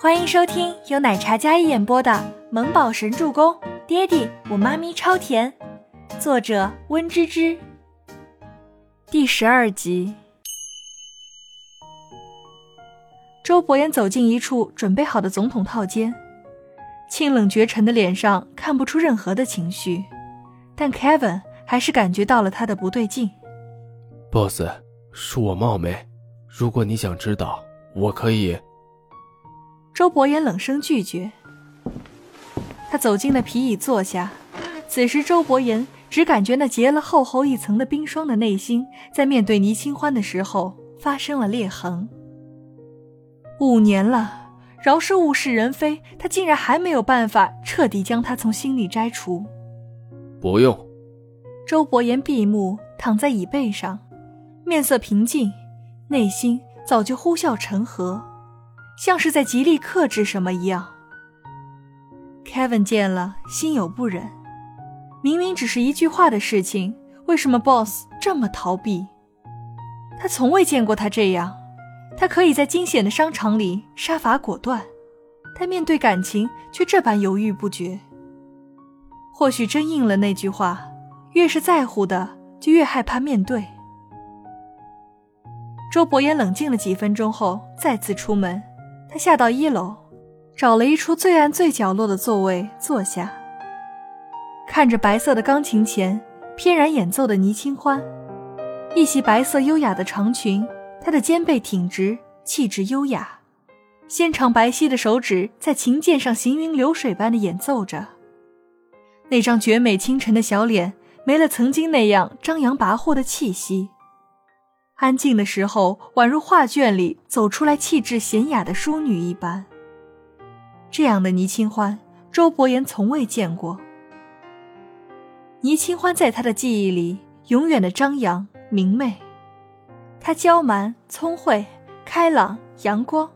欢迎收听由奶茶嘉一演播的《萌宝神助攻》，爹地我妈咪超甜，作者温芝芝。第十二集，周伯言走进一处准备好的总统套间，清冷绝尘的脸上看不出任何的情绪，但 Kevin 还是感觉到了他的不对劲。Boss，恕我冒昧，如果你想知道，我可以。周伯言冷声拒绝。他走进了皮椅坐下。此时，周伯言只感觉那结了厚厚一层的冰霜的内心，在面对倪清欢的时候发生了裂痕。五年了，饶是物是人非，他竟然还没有办法彻底将他从心里摘除。不用。周伯言闭目躺在椅背上，面色平静，内心早就呼啸成河。像是在极力克制什么一样。Kevin 见了，心有不忍。明明只是一句话的事情，为什么 Boss 这么逃避？他从未见过他这样。他可以在惊险的商场里杀伐果断，但面对感情却这般犹豫不决。或许真应了那句话：越是在乎的，就越害怕面对。周伯言冷静了几分钟后，再次出门。他下到一楼，找了一处最暗最角落的座位坐下，看着白色的钢琴前翩然演奏的倪清欢，一袭白色优雅的长裙，她的肩背挺直，气质优雅，纤长白皙的手指在琴键上行云流水般的演奏着，那张绝美清纯的小脸没了曾经那样张扬跋扈的气息。安静的时候，宛如画卷里走出来气质娴雅的淑女一般。这样的倪清欢，周伯言从未见过。倪清欢在他的记忆里，永远的张扬明媚。她娇蛮、聪慧、开朗、阳光，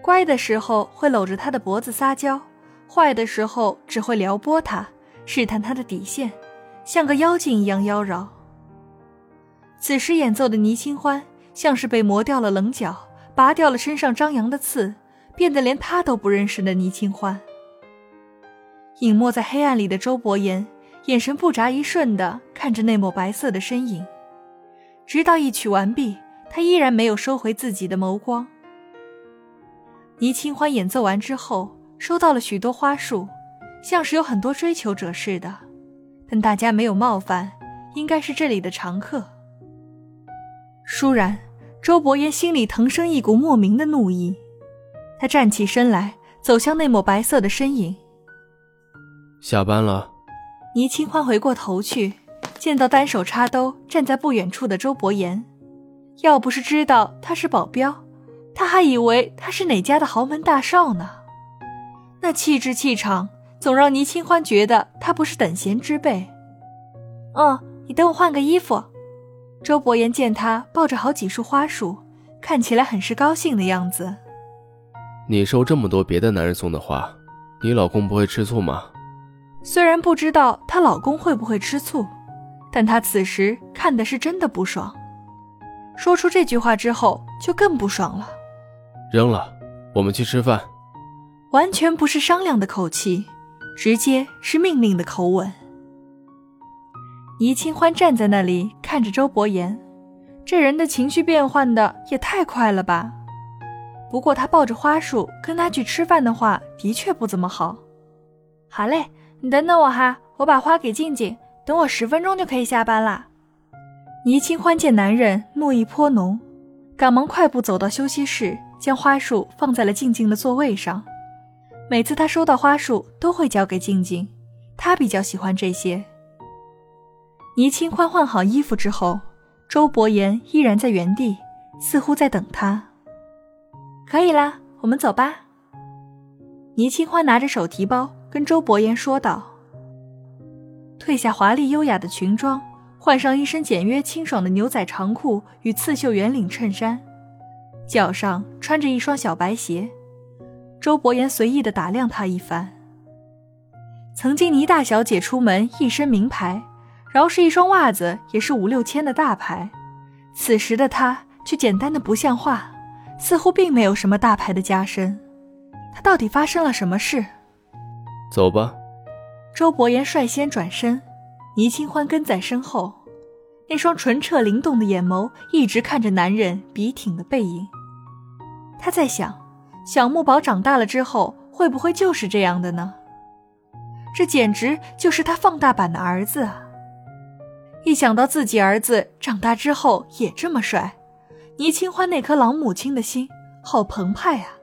乖的时候会搂着他的脖子撒娇，坏的时候只会撩拨他，试探他的底线，像个妖精一样妖娆。此时演奏的倪清欢，像是被磨掉了棱角，拔掉了身上张扬的刺，变得连他都不认识的倪清欢。隐没在黑暗里的周伯言，眼神不眨一瞬的看着那抹白色的身影，直到一曲完毕，他依然没有收回自己的眸光。倪清欢演奏完之后，收到了许多花束，像是有很多追求者似的，但大家没有冒犯，应该是这里的常客。倏然，周伯言心里腾生一股莫名的怒意。他站起身来，走向那抹白色的身影。下班了。倪清欢回过头去，见到单手插兜站在不远处的周伯言。要不是知道他是保镖，他还以为他是哪家的豪门大少呢。那气质气场，总让倪清欢觉得他不是等闲之辈。嗯，你等我换个衣服。周伯言见他抱着好几束花束，看起来很是高兴的样子。你收这么多别的男人送的花，你老公不会吃醋吗？虽然不知道她老公会不会吃醋，但她此时看的是真的不爽。说出这句话之后，就更不爽了。扔了，我们去吃饭。完全不是商量的口气，直接是命令的口吻。倪清欢站在那里看着周伯言，这人的情绪变换的也太快了吧。不过他抱着花束跟他去吃饭的话，的确不怎么好。好嘞，你等等我哈，我把花给静静，等我十分钟就可以下班啦。倪清欢见男人怒意颇浓，赶忙快步走到休息室，将花束放在了静静的座位上。每次他收到花束，都会交给静静，他比较喜欢这些。倪清欢换好衣服之后，周伯言依然在原地，似乎在等他。可以啦，我们走吧。倪清欢拿着手提包跟周伯言说道。褪下华丽优雅的裙装，换上一身简约清爽的牛仔长裤与刺绣圆领衬衫，脚上穿着一双小白鞋。周伯言随意的打量她一番。曾经倪大小姐出门一身名牌。饶是一双袜子也是五六千的大牌，此时的他却简单的不像话，似乎并没有什么大牌的加身，他到底发生了什么事？走吧。周伯言率先转身，倪清欢跟在身后，那双纯澈灵动的眼眸一直看着男人笔挺的背影。他在想，小木宝长大了之后会不会就是这样的呢？这简直就是他放大版的儿子啊！一想到自己儿子长大之后也这么帅，倪清欢那颗老母亲的心好澎湃啊！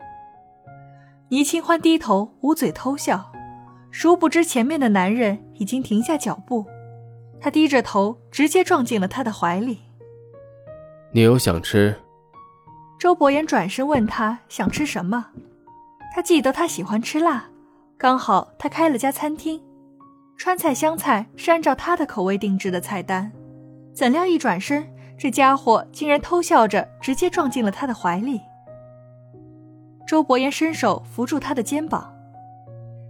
倪清欢低头捂嘴偷笑。殊不知，前面的男人已经停下脚步，他低着头，直接撞进了他的怀里。你有想吃？周伯言转身问他想吃什么。他记得他喜欢吃辣，刚好他开了家餐厅，川菜湘菜是按照他的口味定制的菜单。怎料一转身，这家伙竟然偷笑着直接撞进了他的怀里。周伯言伸手扶住他的肩膀。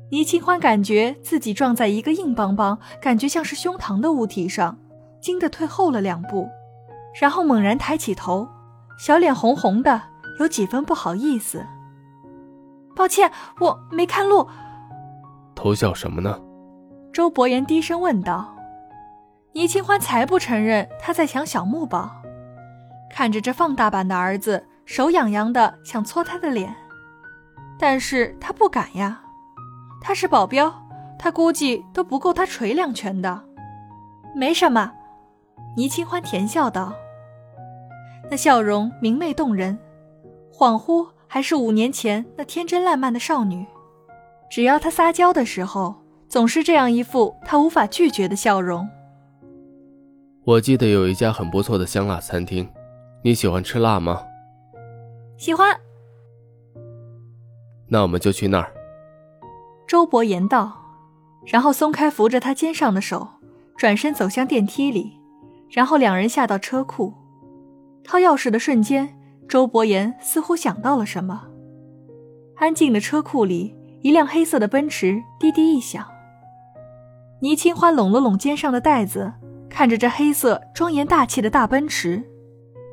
倪清欢感觉自己撞在一个硬邦邦、感觉像是胸膛的物体上，惊得退后了两步，然后猛然抬起头，小脸红红的，有几分不好意思。抱歉，我没看路。偷笑什么呢？周伯言低声问道。倪清欢才不承认他在抢小木宝，看着这放大版的儿子，手痒痒的想搓他的脸，但是他不敢呀。他是保镖，他估计都不够他捶两拳的。没什么，倪清欢甜笑道。那笑容明媚动人，恍惚还是五年前那天真烂漫的少女。只要她撒娇的时候，总是这样一副他无法拒绝的笑容。我记得有一家很不错的香辣餐厅，你喜欢吃辣吗？喜欢。那我们就去那儿。周伯言道，然后松开扶着他肩上的手，转身走向电梯里，然后两人下到车库。掏钥匙的瞬间，周伯言似乎想到了什么。安静的车库里，一辆黑色的奔驰滴滴一响。倪清欢拢了拢肩上的袋子，看着这黑色庄严大气的大奔驰，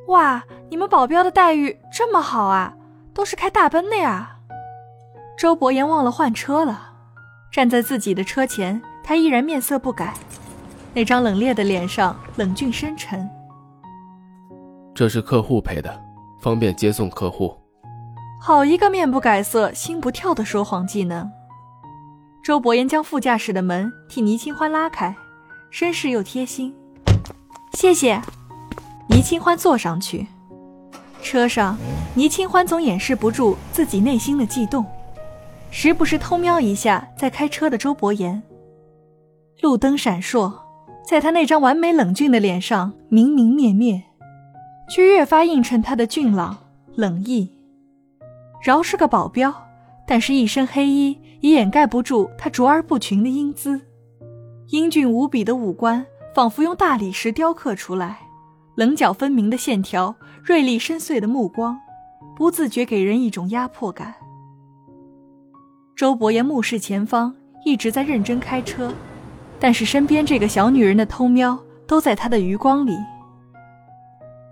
哇，你们保镖的待遇这么好啊，都是开大奔的呀。周伯言忘了换车了，站在自己的车前，他依然面色不改，那张冷冽的脸上冷峻深沉。这是客户配的，方便接送客户。好一个面不改色心不跳的说谎技能！周伯言将副驾驶的门替倪清欢拉开，绅士又贴心。谢谢。倪清欢坐上去，车上，倪清欢总掩饰不住自己内心的悸动。时不时偷瞄一下在开车的周伯言，路灯闪烁，在他那张完美冷峻的脸上明明灭灭，却越发映衬他的俊朗冷意。饶是个保镖，但是一身黑衣也掩盖不住他卓而不群的英姿。英俊无比的五官仿佛用大理石雕刻出来，棱角分明的线条，锐利深邃的目光，不自觉给人一种压迫感。周伯言目视前方，一直在认真开车，但是身边这个小女人的偷瞄都在他的余光里。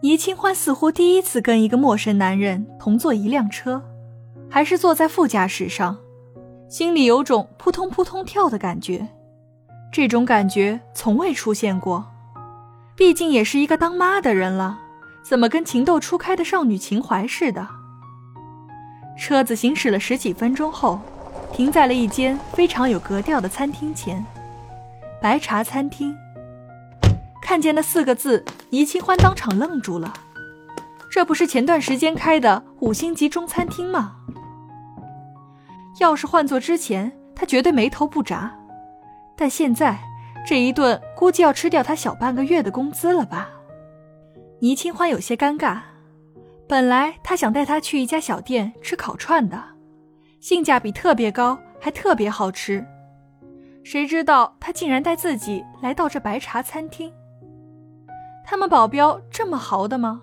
倪清欢似乎第一次跟一个陌生男人同坐一辆车，还是坐在副驾驶上，心里有种扑通扑通跳的感觉，这种感觉从未出现过。毕竟也是一个当妈的人了，怎么跟情窦初开的少女情怀似的？车子行驶了十几分钟后。停在了一间非常有格调的餐厅前，白茶餐厅。看见那四个字，倪清欢当场愣住了。这不是前段时间开的五星级中餐厅吗？要是换做之前，他绝对眉头不眨。但现在这一顿，估计要吃掉他小半个月的工资了吧？倪清欢有些尴尬。本来他想带他去一家小店吃烤串的。性价比特别高，还特别好吃，谁知道他竟然带自己来到这白茶餐厅。他们保镖这么豪的吗？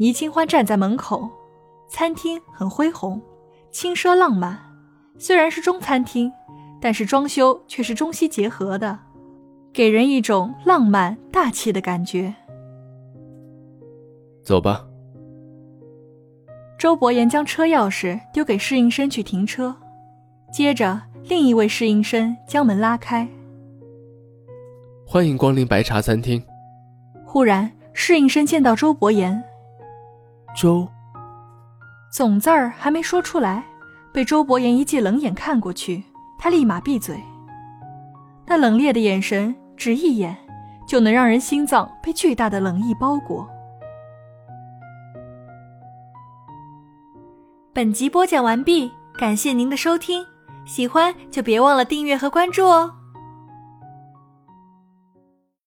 倪清欢站在门口，餐厅很恢宏，轻奢浪漫。虽然是中餐厅，但是装修却是中西结合的，给人一种浪漫大气的感觉。走吧。周伯言将车钥匙丢给侍应生去停车，接着另一位侍应生将门拉开。欢迎光临白茶餐厅。忽然，侍应生见到周伯言，周总字儿还没说出来，被周伯言一记冷眼看过去，他立马闭嘴。那冷冽的眼神，只一眼就能让人心脏被巨大的冷意包裹。本集播讲完毕，感谢您的收听，喜欢就别忘了订阅和关注哦。